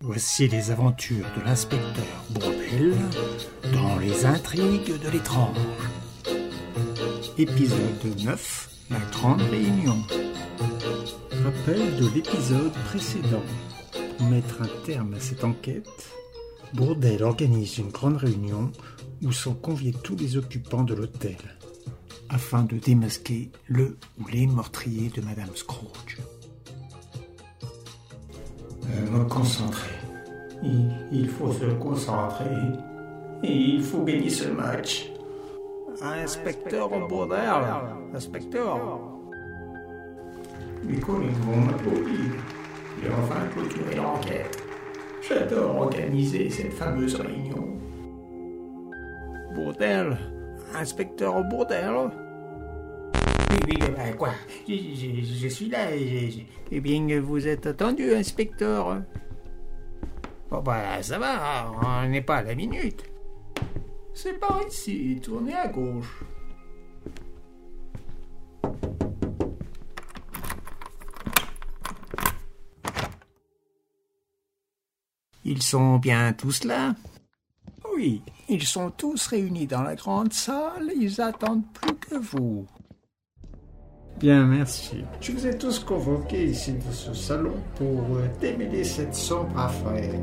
Voici les aventures de l'inspecteur Bourdel dans les intrigues de l'étrange. Épisode 9 La Grande Réunion. Rappel de l'épisode précédent. Pour mettre un terme à cette enquête, Bourdel organise une grande réunion où sont conviés tous les occupants de l'hôtel afin de démasquer le ou les meurtriers de Madame Scrooge. Euh, me concentrer. Il, faut se concentrer. Et il faut gagner ce match. Inspecteur Bourdel, inspecteur. Les collègues vont m'applaudir. J'ai enfin clôturé l'enquête. J'adore organiser cette fameuse réunion. Bourdel, inspecteur Bourdel. Oui, oui, ben quoi je, suis là. et Eh bien, vous êtes attendu, inspecteur. Bon, bah, ça va, on n'est pas à la minute. C'est par ici, tournez à gauche. Ils sont bien tous là? Oui, ils sont tous réunis dans la grande salle, ils attendent plus que vous. Bien, merci. Je vous ai tous convoqués ici dans ce salon pour euh, démêler cette sombre affaire.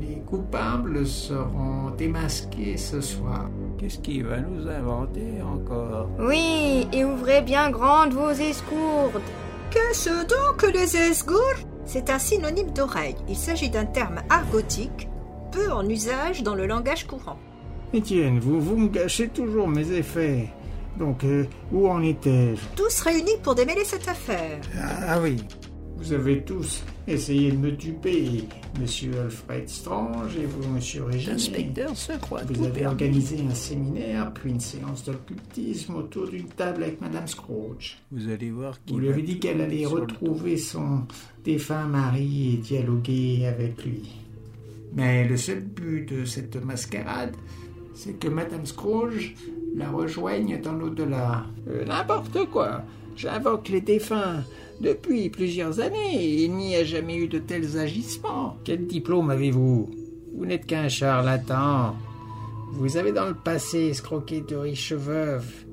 Les coupables seront démasqués ce soir. Qu'est-ce qu'il va nous inventer encore? Oui, et ouvrez bien grandes vos escourdes. Qu'est-ce donc que les esgours? C'est un synonyme d'oreille. Il s'agit d'un terme argotique, peu en usage dans le langage courant. Étienne, vous, vous me gâchez toujours mes effets. Donc, euh, où en étais-je Tous réunis pour démêler cette affaire. Ah oui. Vous avez tous essayé de me duper, Monsieur Alfred Strange et vous, Monsieur Régine. L'inspecteur se croit Vous tout avez permis. organisé un séminaire, puis une séance d'occultisme autour d'une table avec Madame Scrooge. Vous allez voir Vous lui avez dit qu'elle allait retrouver son défunt mari et dialoguer avec lui. Mais le seul but de cette mascarade, c'est que Madame Scrooge la rejoigne dans l'au-delà. Euh, N'importe quoi. J'invoque les défunts. Depuis plusieurs années, il n'y a jamais eu de tels agissements. Quel diplôme avez-vous? Vous n'êtes qu'un charlatan. Vous avez dans le passé escroqué de riches veuves.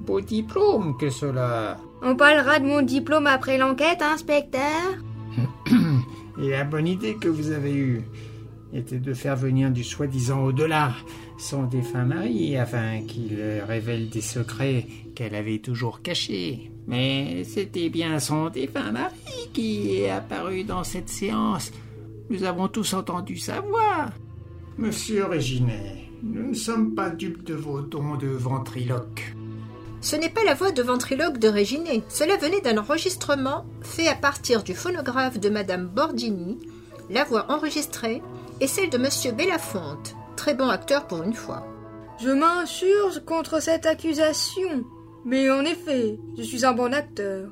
Beau diplôme que cela. On parlera de mon diplôme après l'enquête, inspecteur Et la bonne idée que vous avez eue était de faire venir du soi-disant au-delà son défunt mari afin qu'il révèle des secrets qu'elle avait toujours cachés. Mais c'était bien son défunt mari qui est apparu dans cette séance. Nous avons tous entendu sa voix. Monsieur Réginet, nous ne sommes pas dupes de vos dons de ventriloque. Ce n'est pas la voix de ventriloque de Réginet. Cela venait d'un enregistrement fait à partir du phonographe de Madame Bordini, la voix enregistrée et celle de Monsieur Bellafonte, très bon acteur pour une fois. Je m'insurge contre cette accusation. Mais en effet, je suis un bon acteur.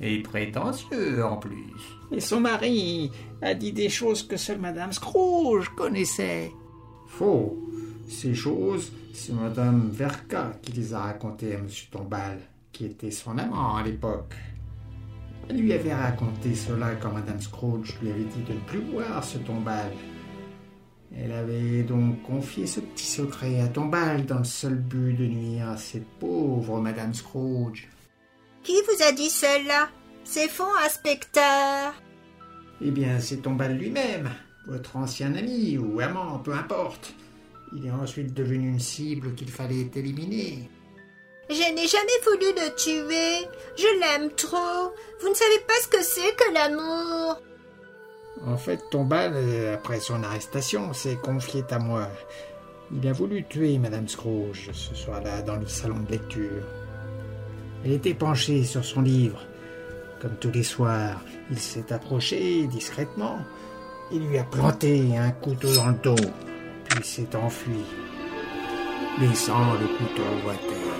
Et prétentieux en plus. Et son mari a dit des choses que seule Madame Scrooge connaissait. Faux. Ces choses, c'est Madame Verka qui les a racontées à Monsieur Tombal, qui était son amant à l'époque. Elle lui avait raconté cela quand Madame Scrooge lui avait dit de ne plus voir ce Tombal. Elle avait donc confié ce petit secret à Tombal dans le seul but de nuire à cette pauvre Madame Scrooge. Qui vous a dit cela? C'est faux, inspecteur. Eh bien, c'est Tombal lui-même, votre ancien ami ou amant, peu importe. Il est ensuite devenu une cible qu'il fallait éliminer. Je n'ai jamais voulu le tuer. Je l'aime trop. Vous ne savez pas ce que c'est que l'amour. En fait, Tombal, euh, après son arrestation, s'est confié à moi. Il a voulu tuer Madame Scrooge ce soir-là dans le salon de lecture. Elle était penchée sur son livre. Comme tous les soirs, il s'est approché discrètement et lui a planté un couteau dans le dos, puis s'est enfui, laissant le couteau à terre.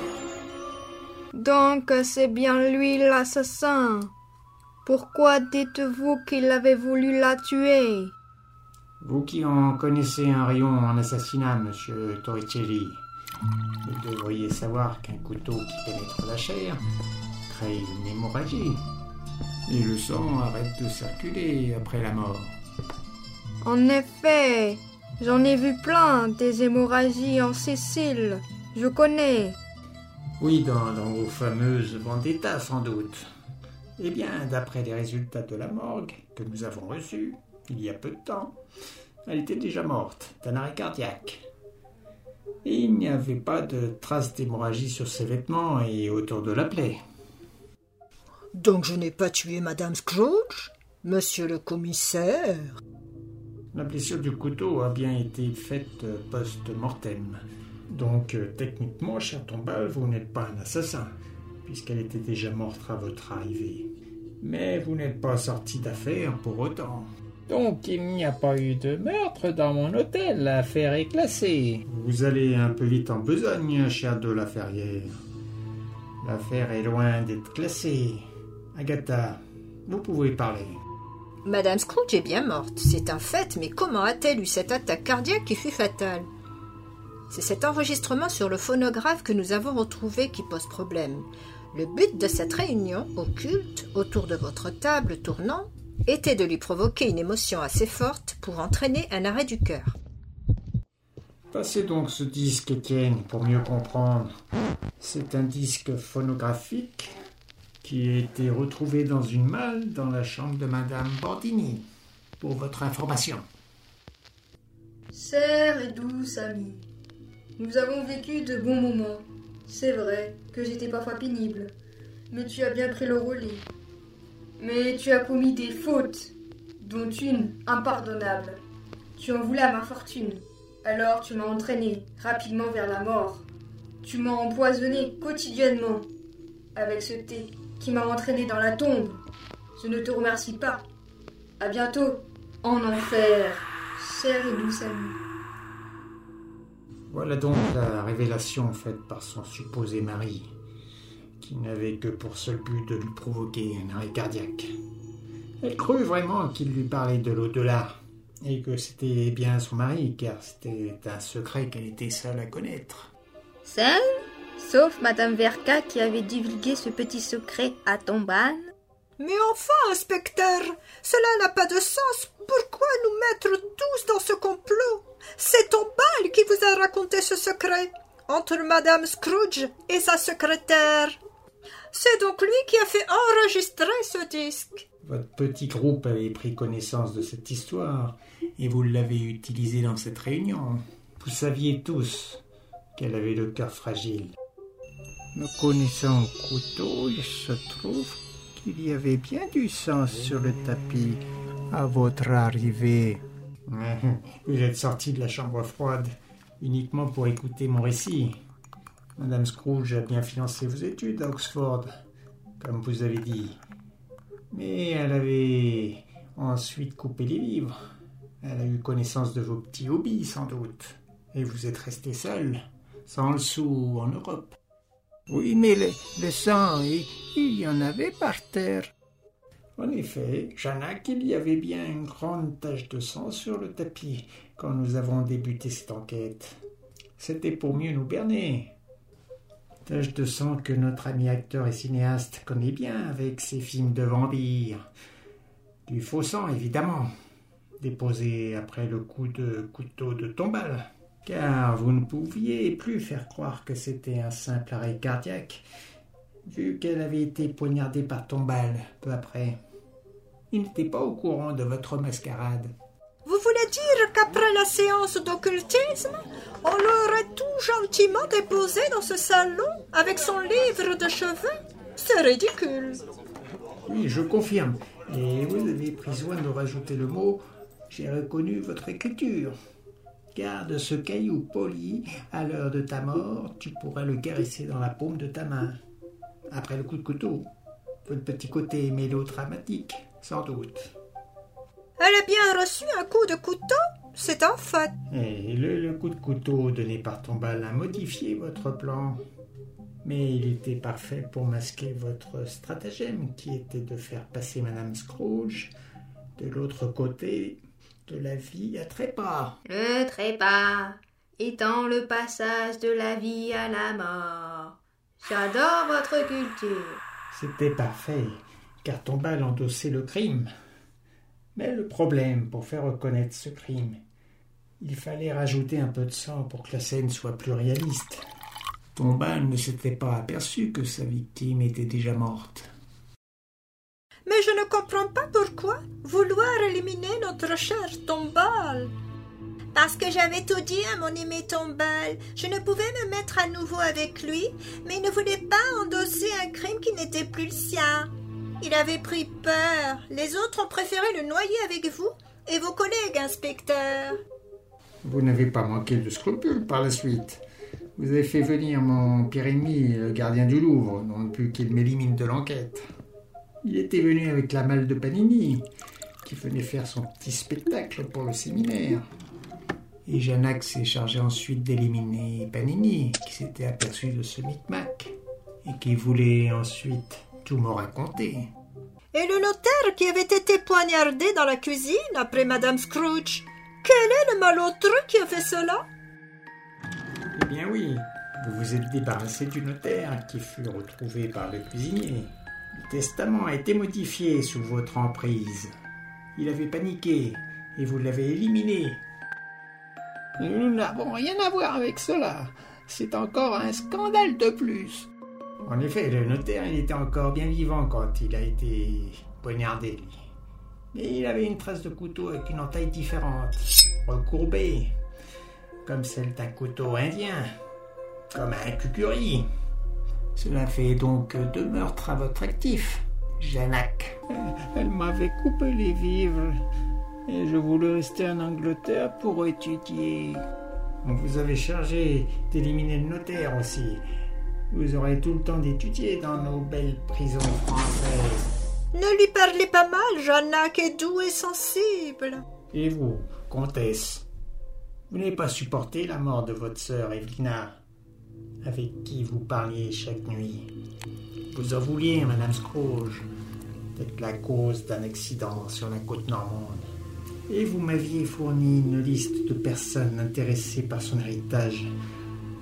Donc c'est bien lui l'assassin. Pourquoi dites-vous qu'il avait voulu la tuer? Vous qui en connaissez un rayon en assassinat, monsieur Torricelli, vous devriez savoir qu'un couteau qui pénètre la chair crée une hémorragie. Et le sang arrête de circuler après la mort. En effet, j'en ai vu plein des hémorragies en Sicile. Je connais. Oui, dans, dans vos fameuses vendettas, sans doute. Eh bien, d'après les résultats de la morgue que nous avons reçus il y a peu de temps, elle était déjà morte d'un arrêt cardiaque. Et il n'y avait pas de traces d'hémorragie sur ses vêtements et autour de la plaie. Donc je n'ai pas tué Madame Scrooge, monsieur le commissaire La blessure du couteau a bien été faite post-mortem. Donc, euh, techniquement, cher Tombal, vous n'êtes pas un assassin, puisqu'elle était déjà morte à votre arrivée. Mais vous n'êtes pas sorti d'affaire pour autant. Donc il n'y a pas eu de meurtre dans mon hôtel, l'affaire est classée. Vous allez un peu vite en besogne, cher de la Ferrière. L'affaire est loin d'être classée. Agatha, vous pouvez parler. Madame Scrooge est bien morte, c'est un fait, mais comment a-t-elle eu cette attaque cardiaque qui fut fatale? C'est cet enregistrement sur le phonographe que nous avons retrouvé qui pose problème. Le but de cette réunion occulte autour de votre table tournante était de lui provoquer une émotion assez forte pour entraîner un arrêt du cœur. Passez donc ce disque, Étienne, pour mieux comprendre. C'est un disque phonographique qui a été retrouvé dans une malle dans la chambre de Madame Bordini, pour votre information. Cher et douce amie, nous avons vécu de bons moments. C'est vrai que j'étais parfois pénible, mais tu as bien pris le relais. Mais tu as commis des fautes, dont une impardonnable. Tu en voulais à ma fortune. Alors tu m'as entraîné rapidement vers la mort. Tu m'as empoisonné quotidiennement avec ce thé qui m'a entraîné dans la tombe. Je ne te remercie pas. À bientôt en enfer, cher et. Voilà donc la révélation faite par son supposé mari qui n'avait que pour seul but de lui provoquer un arrêt cardiaque. Elle crut vraiment qu'il lui parlait de l'au-delà, et que c'était bien son mari, car c'était un secret qu'elle était seule à connaître. Seule Sauf Madame Verka qui avait divulgué ce petit secret à Tombal. Mais enfin, inspecteur, cela n'a pas de sens. Pourquoi nous mettre tous dans ce complot? C'est Tombal qui vous a raconté ce secret entre Madame Scrooge et sa secrétaire. C'est donc lui qui a fait enregistrer ce disque. Votre petit groupe avait pris connaissance de cette histoire et vous l'avez utilisée dans cette réunion. Vous saviez tous qu'elle avait le cœur fragile. Me connaissant au couteau, il se trouve qu'il y avait bien du sang sur le tapis à votre arrivée. Vous êtes sorti de la chambre froide uniquement pour écouter mon récit. Madame Scrooge a bien financé vos études à Oxford, comme vous avez dit. Mais elle avait ensuite coupé les livres. Elle a eu connaissance de vos petits hobbies, sans doute. Et vous êtes resté seul, sans le sou en Europe. Oui, mais le, sang, il, il, y en avait par terre. En effet, Janak, il y avait bien une grande tache de sang sur le tapis quand nous avons débuté cette enquête. C'était pour mieux nous berner. Tache de sang que notre ami acteur et cinéaste connaît bien avec ses films de vampires. Du faux sang, évidemment, déposé après le coup de couteau de tombale. Car vous ne pouviez plus faire croire que c'était un simple arrêt cardiaque, vu qu'elle avait été poignardée par tombale peu après. Il n'était pas au courant de votre mascarade. Vous voulez dire qu'après la séance d'occultisme, on l'aurait tout gentiment déposé dans ce salon avec son livre de cheveux? C'est ridicule. Oui, je confirme. Et vous avez pris soin de rajouter le mot J'ai reconnu votre écriture. Garde ce caillou poli, à l'heure de ta mort, tu pourras le caresser dans la paume de ta main. Après le coup de couteau, votre petit côté mélodramatique, sans doute. Elle a bien reçu un coup de couteau C'est un fait. Et le, coup de couteau donné par Tombal a modifié votre plan. Mais il était parfait pour masquer votre stratagème qui était de faire passer Madame Scrooge de l'autre côté de la vie à trépas. Le trépas étant le passage de la vie à la mort. J'adore votre culture. C'était parfait, car Tombal endossait le crime Mais le problème, pour faire reconnaître ce crime, il fallait rajouter un peu de sang pour que la scène soit plus réaliste. Tombal ne s'était pas aperçu que sa victime était déjà morte. Mais je ne comprends pas pourquoi vouloir éliminer notre cher Tombal. Parce que j'avais tout dit à mon aimé Tombal. Je ne pouvais me mettre à nouveau avec lui, mais il ne voulait pas endosser un crime qui n'était plus le sien. Il avait pris peur. Les autres ont préféré le noyer avec vous et vos collègues, inspecteur. Vous n'avez pas manqué de scrupules par la suite. Vous avez fait venir mon pire ennemi, le gardien du Louvre, non plus qu'il m'élimine de l'enquête. Il était venu avec la malle de Panini, qui venait faire son petit spectacle pour le séminaire. Et Janac s'est chargé ensuite d'éliminer Panini, qui s'était aperçu de ce micmac, et qui voulait ensuite tout me raconter. Et le notaire qui avait été poignardé dans la cuisine après Madame Scrooge quel est le malotru qui a fait cela? Eh bien oui, vous vous êtes débarrassé du notaire qui fut retrouvé par le cuisinier. Le testament a été modifié sous votre emprise. Il avait paniqué et vous l'avez éliminé. Nous n'avons rien à voir avec cela. C'est encore un scandale de plus. En effet, le notaire il était encore bien vivant quand il a été poignardé, lui. Mais il avait une trace de couteau avec une entaille différente, recourbée, comme celle d'un couteau indien, comme un cucuri. Cela fait donc deux meurtres à votre actif, Janac. Elle m'avait coupé les vivres et je voulais rester en Angleterre pour étudier. Vous avez chargé d'éliminer le notaire aussi. Vous aurez tout le temps d'étudier dans nos belles prisons françaises. Ne lui parlez pas mal, Janac est doux et sensible. Et vous, comtesse, vous n'avez pas supporté la mort de votre sœur Evelina, avec qui vous parliez chaque nuit. Vous en vouliez, Madame Scrooge, d'être la cause d'un accident sur la côte normande. Et vous m'aviez fourni une liste de personnes intéressées par son héritage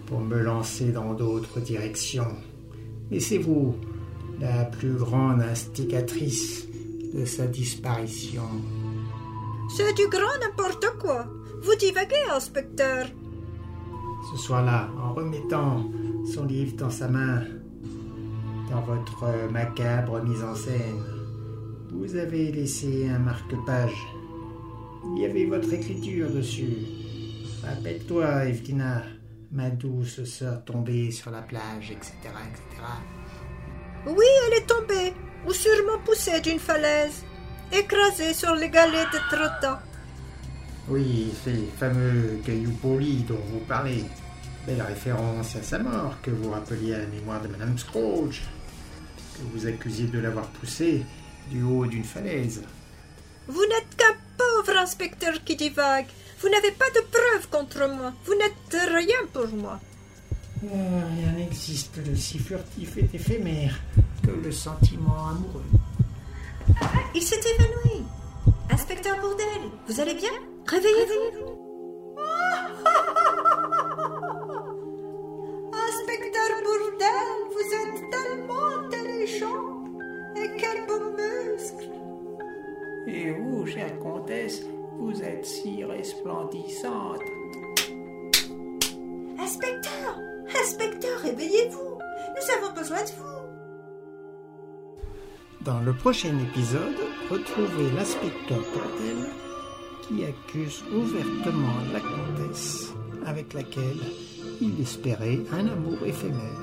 pour me lancer dans d'autres directions. Mais c'est vous la plus grande instigatrice de sa disparition. C'est du grand n'importe quoi. Vous divaguez, inspecteur. Ce soir-là, en remettant son livre dans sa main, dans votre macabre mise en scène, vous avez laissé un marque-page. Il y avait votre écriture dessus. Rappelle-toi, Evelina, ma douce sœur tombée sur la plage, etc., etc. Oui, elle est tombée, ou sûrement poussée d'une falaise, écrasée sur les galets de trottoir. Oui, ces fameux cailloux polis dont vous parlez. Belle référence à sa mort que vous rappeliez à la mémoire de Madame Scrooge, que vous accusiez de l'avoir poussée du haut d'une falaise. Vous n'êtes qu'un pauvre inspecteur qui divague. Vous n'avez pas de preuves contre moi. Vous n'êtes rien pour moi. Ah, rien n'existe de si furtif et éphémère que le sentiment amoureux. Il s'est évanoui. Inspecteur Bourdel, vous allez bien? Réveillez-vous. Inspecteur Bourdel, vous êtes tellement intelligent. Et quel beau muscle. Et vous, chère comtesse, vous êtes si resplendissante. Inspecteur Inspecteur, réveillez-vous Nous avons besoin de vous Dans le prochain épisode, retrouvez l'inspecteur Portel qui accuse ouvertement la comtesse avec laquelle il espérait un amour éphémère.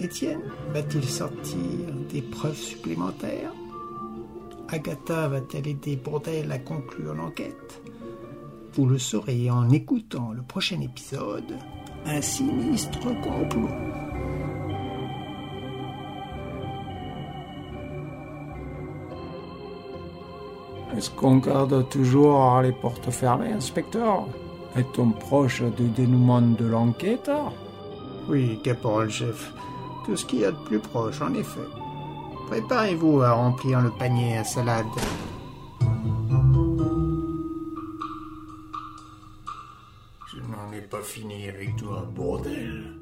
Étienne va-t-il sortir des preuves supplémentaires? Agatha va-t-elle aider Bourdel à conclure l'enquête? Vous le saurez en écoutant le prochain épisode un sinistre complot. Est-ce qu'on garde toujours les portes fermées, inspecteur? Est-on proche du dénouement de l'enquête? Oui, caporal chef. Tout ce qu'il y a de plus proche, en effet. Préparez-vous à remplir le panier à salade. Je n'en ai pas fini avec toi, bordel.